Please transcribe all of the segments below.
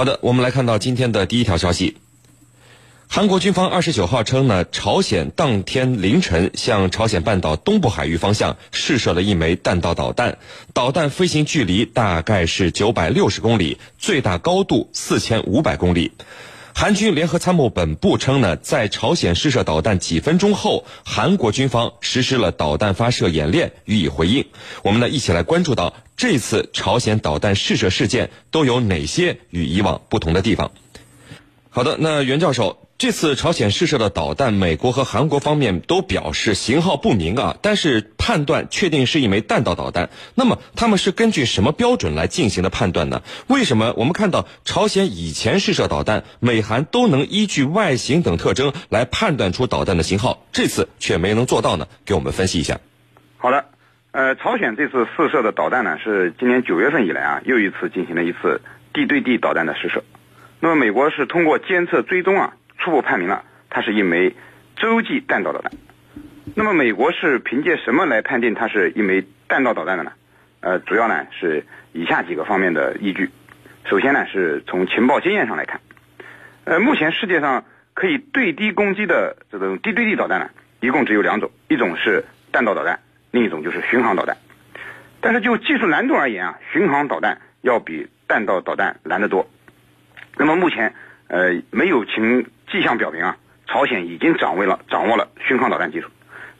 好的，我们来看到今天的第一条消息。韩国军方二十九号称呢，朝鲜当天凌晨向朝鲜半岛东部海域方向试射了一枚弹道导弹，导弹飞行距离大概是九百六十公里，最大高度四千五百公里。韩军联合参谋本部称呢，在朝鲜试射导弹几分钟后，韩国军方实施了导弹发射演练予以回应。我们呢，一起来关注到这次朝鲜导弹试射事件都有哪些与以往不同的地方。好的，那袁教授。这次朝鲜试射的导弹，美国和韩国方面都表示型号不明啊，但是判断确定是一枚弹道导弹。那么他们是根据什么标准来进行的判断呢？为什么我们看到朝鲜以前试射导弹，美韩都能依据外形等特征来判断出导弹的型号，这次却没能做到呢？给我们分析一下。好的，呃，朝鲜这次试射的导弹呢，是今年九月份以来啊，又一次进行了一次地对地导弹的试射。那么美国是通过监测追踪啊。初步判明了，它是一枚洲际弹道导弹。那么，美国是凭借什么来判定它是一枚弹道导弹的呢？呃，主要呢是以下几个方面的依据。首先呢，是从情报经验上来看。呃，目前世界上可以对地攻击的这种地对地导弹呢，一共只有两种，一种是弹道导弹，另一种就是巡航导弹。但是就技术难度而言啊，巡航导弹要比弹道导弹难得多。那么目前，呃，没有情。迹象表明啊，朝鲜已经掌握了掌握了巡航导弹技术，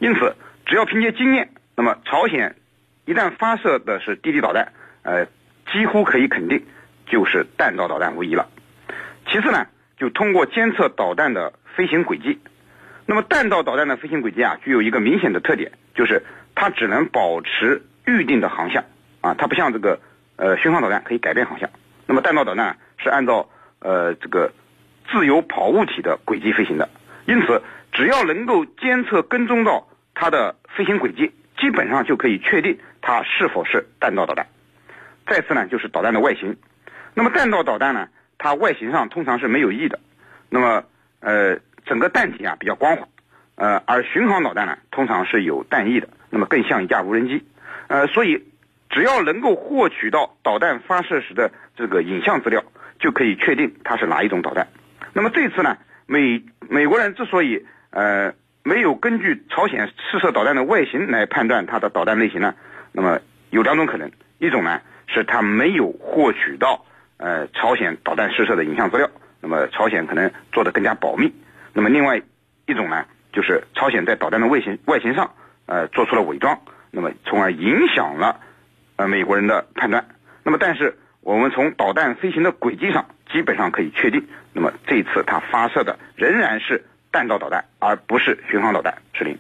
因此只要凭借经验，那么朝鲜一旦发射的是地地导弹，呃，几乎可以肯定就是弹道导弹无疑了。其次呢，就通过监测导弹的飞行轨迹，那么弹道导弹的飞行轨迹啊，具有一个明显的特点，就是它只能保持预定的航向啊，它不像这个呃巡航导弹可以改变航向，那么弹道导弹是按照呃这个。自由跑物体的轨迹飞行的，因此只要能够监测跟踪到它的飞行轨迹，基本上就可以确定它是否是弹道导弹。再次呢，就是导弹的外形。那么弹道导弹呢，它外形上通常是没有翼的，那么呃整个弹体啊比较光滑，呃而巡航导弹呢通常是有弹翼的，那么更像一架无人机。呃，所以只要能够获取到导弹发射时的这个影像资料，就可以确定它是哪一种导弹。那么这次呢，美美国人之所以呃没有根据朝鲜试射导弹的外形来判断它的导弹类型呢，那么有两种可能，一种呢是他没有获取到呃朝鲜导弹试射的影像资料，那么朝鲜可能做的更加保密，那么另外一种呢就是朝鲜在导弹的外形外形上呃做出了伪装，那么从而影响了呃美国人的判断，那么但是我们从导弹飞行的轨迹上。基本上可以确定，那么这次它发射的仍然是弹道导弹，而不是巡航导弹。是林，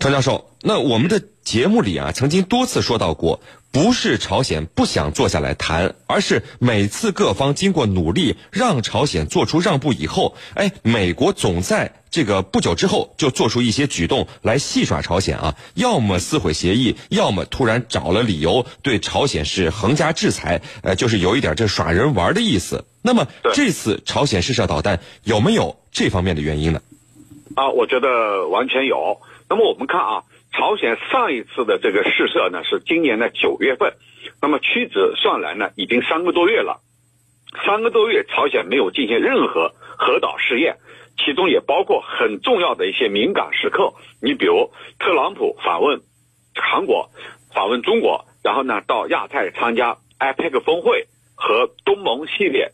张教授，那我们的节目里啊，曾经多次说到过，不是朝鲜不想坐下来谈，而是每次各方经过努力让朝鲜做出让步以后，哎，美国总在这个不久之后就做出一些举动来戏耍朝鲜啊，要么撕毁协议，要么突然找了理由对朝鲜是横加制裁，呃，就是有一点这耍人玩的意思。那么这次朝鲜试射导弹有没有这方面的原因呢？啊，我觉得完全有。那么我们看啊，朝鲜上一次的这个试射呢是今年的九月份，那么屈指算来呢已经三个多月了。三个多月，朝鲜没有进行任何核导试验，其中也包括很重要的一些敏感时刻。你比如特朗普访问韩国，访问中国，然后呢到亚太参加 IPEC 峰会和东盟系列。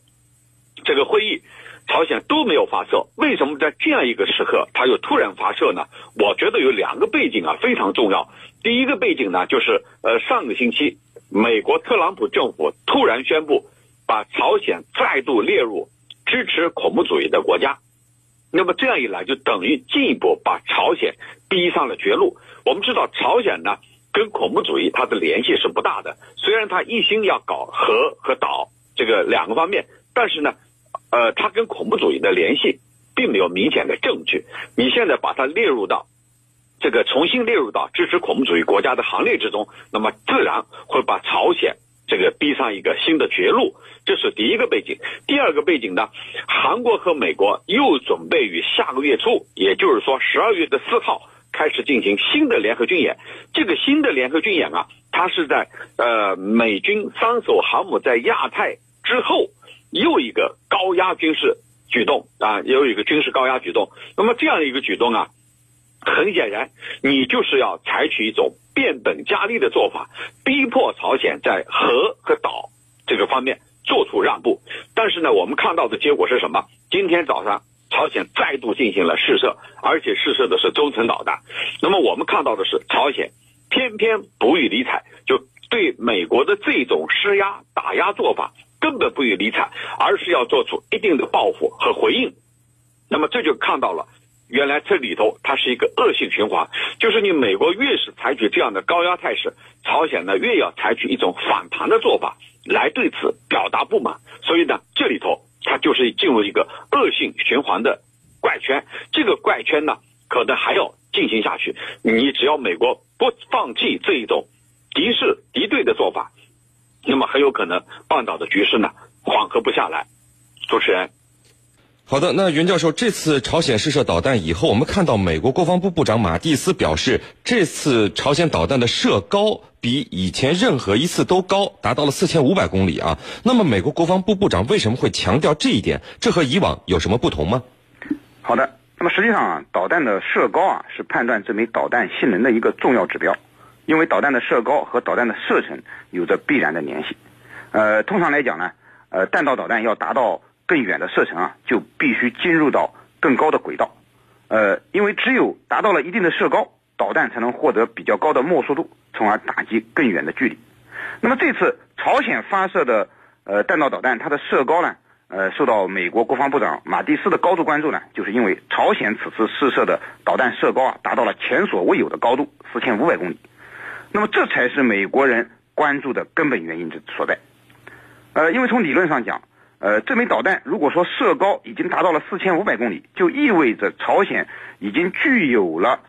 这个会议，朝鲜都没有发射，为什么在这样一个时刻，他又突然发射呢？我觉得有两个背景啊，非常重要。第一个背景呢，就是呃上个星期，美国特朗普政府突然宣布，把朝鲜再度列入支持恐怖主义的国家。那么这样一来，就等于进一步把朝鲜逼上了绝路。我们知道，朝鲜呢跟恐怖主义它的联系是不大的，虽然他一心要搞核和岛这个两个方面，但是呢。呃，它跟恐怖主义的联系并没有明显的证据。你现在把它列入到这个重新列入到支持恐怖主义国家的行列之中，那么自然会把朝鲜这个逼上一个新的绝路。这是第一个背景。第二个背景呢，韩国和美国又准备于下个月初，也就是说十二月的四号开始进行新的联合军演。这个新的联合军演啊，它是在呃美军三艘航母在亚太之后。又一个高压军事举动啊，又一个军事高压举动。那么这样的一个举动啊，很显然，你就是要采取一种变本加厉的做法，逼迫朝鲜在核和岛这个方面做出让步。但是呢，我们看到的结果是什么？今天早上。朝鲜再度进行了试射，而且试射的是中程导弹。那么我们看到的是，朝鲜偏偏不予理睬，就对美国的这种施压打压做法根本不予理睬，而是要做出一定的报复和回应。那么这就看到了，原来这里头它是一个恶性循环，就是你美国越是采取这样的高压态势，朝鲜呢越要采取一种反弹的做法来对此表达不满。所以呢，这里头。它就是进入一个恶性循环的怪圈，这个怪圈呢，可能还要进行下去。你只要美国不放弃这一种敌视敌对的做法，那么很有可能半岛的局势呢缓和不下来。主持人。好的，那袁教授，这次朝鲜试射导弹以后，我们看到美国国防部部长马蒂斯表示，这次朝鲜导弹的射高比以前任何一次都高，达到了四千五百公里啊。那么，美国国防部部长为什么会强调这一点？这和以往有什么不同吗？好的，那么实际上啊，导弹的射高啊是判断这枚导弹性能的一个重要指标，因为导弹的射高和导弹的射程有着必然的联系。呃，通常来讲呢，呃，弹道导弹要达到。更远的射程啊，就必须进入到更高的轨道，呃，因为只有达到了一定的射高，导弹才能获得比较高的没速度，从而打击更远的距离。那么这次朝鲜发射的呃弹道导弹，它的射高呢，呃，受到美国国防部长马蒂斯的高度关注呢，就是因为朝鲜此次试射的导弹射高啊，达到了前所未有的高度，四千五百公里。那么这才是美国人关注的根本原因之所在。呃，因为从理论上讲。呃，这枚导弹如果说射高已经达到了四千五百公里，就意味着朝鲜已经具有了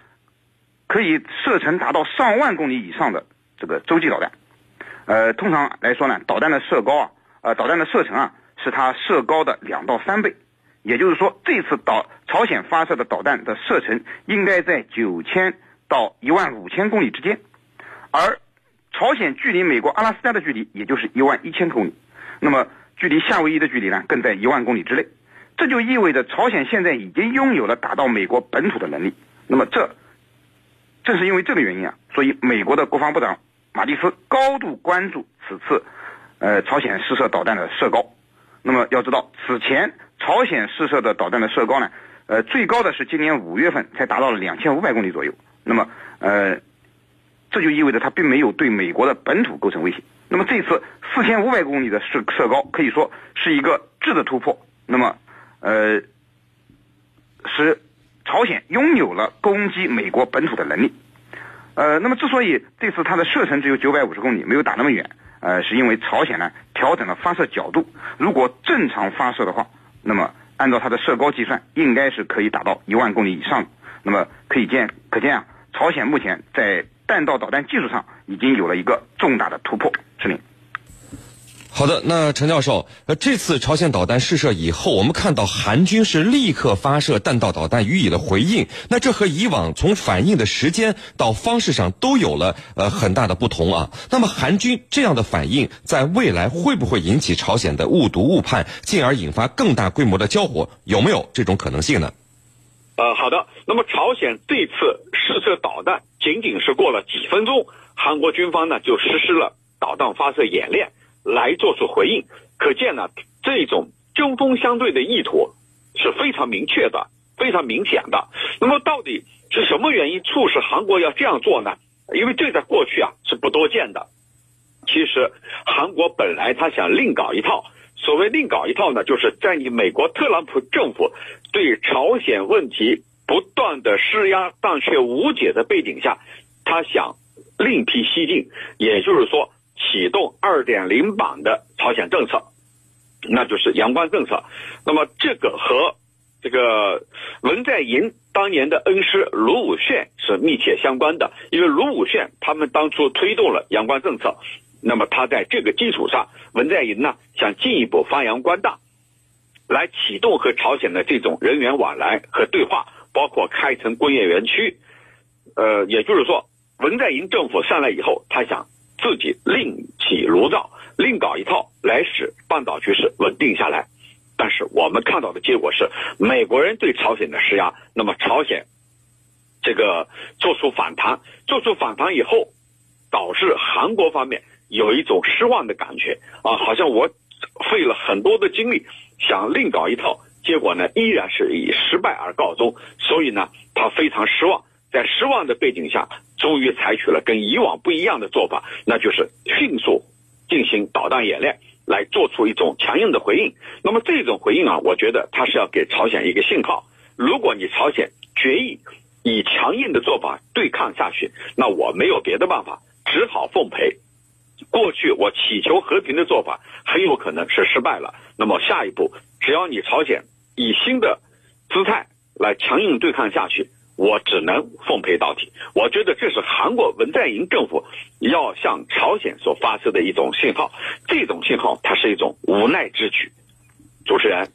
可以射程达到上万公里以上的这个洲际导弹。呃，通常来说呢，导弹的射高啊，呃，导弹的射程啊，是它射高的两到三倍。也就是说，这次导朝鲜发射的导弹的射程应该在九千到一万五千公里之间，而朝鲜距离美国阿拉斯加的距离也就是一万一千公里。那么距离夏威夷的距离呢，更在一万公里之内，这就意味着朝鲜现在已经拥有了打到美国本土的能力。那么这正是因为这个原因啊，所以美国的国防部长马蒂斯高度关注此次呃朝鲜试射导弹的射高。那么要知道，此前朝鲜试射的导弹的射高呢，呃最高的是今年五月份才达到了两千五百公里左右。那么呃这就意味着它并没有对美国的本土构成威胁。那么这次四千五百公里的射射高可以说是一个质的突破。那么，呃，使朝鲜拥有了攻击美国本土的能力。呃，那么之所以这次它的射程只有九百五十公里，没有打那么远，呃，是因为朝鲜呢调整了发射角度。如果正常发射的话，那么按照它的射高计算，应该是可以打到一万公里以上。那么可以见，可见啊，朝鲜目前在弹道导弹技术上已经有了一个重大的突破。是令。好的，那陈教授，呃，这次朝鲜导弹试射以后，我们看到韩军是立刻发射弹道导弹予以了回应。那这和以往从反应的时间到方式上都有了呃很大的不同啊。那么韩军这样的反应，在未来会不会引起朝鲜的误读误判，进而引发更大规模的交火？有没有这种可能性呢？呃，好的。那么朝鲜这次试射导弹，仅仅是过了几分钟，韩国军方呢就实施了。导弹发射演练来做出回应，可见呢，这种针锋相对的意图是非常明确的、非常明显的。那么，到底是什么原因促使韩国要这样做呢？因为这在过去啊是不多见的。其实，韩国本来他想另搞一套，所谓另搞一套呢，就是在你美国特朗普政府对朝鲜问题不断的施压但却无解的背景下，他想另辟蹊径，也就是说。启动二点零版的朝鲜政策，那就是阳光政策。那么这个和这个文在寅当年的恩师卢武铉是密切相关的，因为卢武铉他们当初推动了阳光政策，那么他在这个基础上，文在寅呢想进一步发扬光大，来启动和朝鲜的这种人员往来和对话，包括开城工业园区。呃，也就是说，文在寅政府上来以后，他想。自己另起炉灶，另搞一套来使半岛局势稳定下来。但是我们看到的结果是，美国人对朝鲜的施压，那么朝鲜这个做出反弹，做出反弹以后，导致韩国方面有一种失望的感觉啊，好像我费了很多的精力想另搞一套，结果呢依然是以失败而告终，所以呢他非常失望。在失望的背景下，终于采取了跟以往不一样的做法，那就是迅速进行导弹演练，来做出一种强硬的回应。那么这种回应啊，我觉得它是要给朝鲜一个信号：如果你朝鲜决意以强硬的做法对抗下去，那我没有别的办法，只好奉陪。过去我祈求和平的做法很有可能是失败了。那么下一步，只要你朝鲜以新的姿态来强硬对抗下去。我只能奉陪到底。我觉得这是韩国文在寅政府要向朝鲜所发射的一种信号，这种信号它是一种无奈之举。主持人。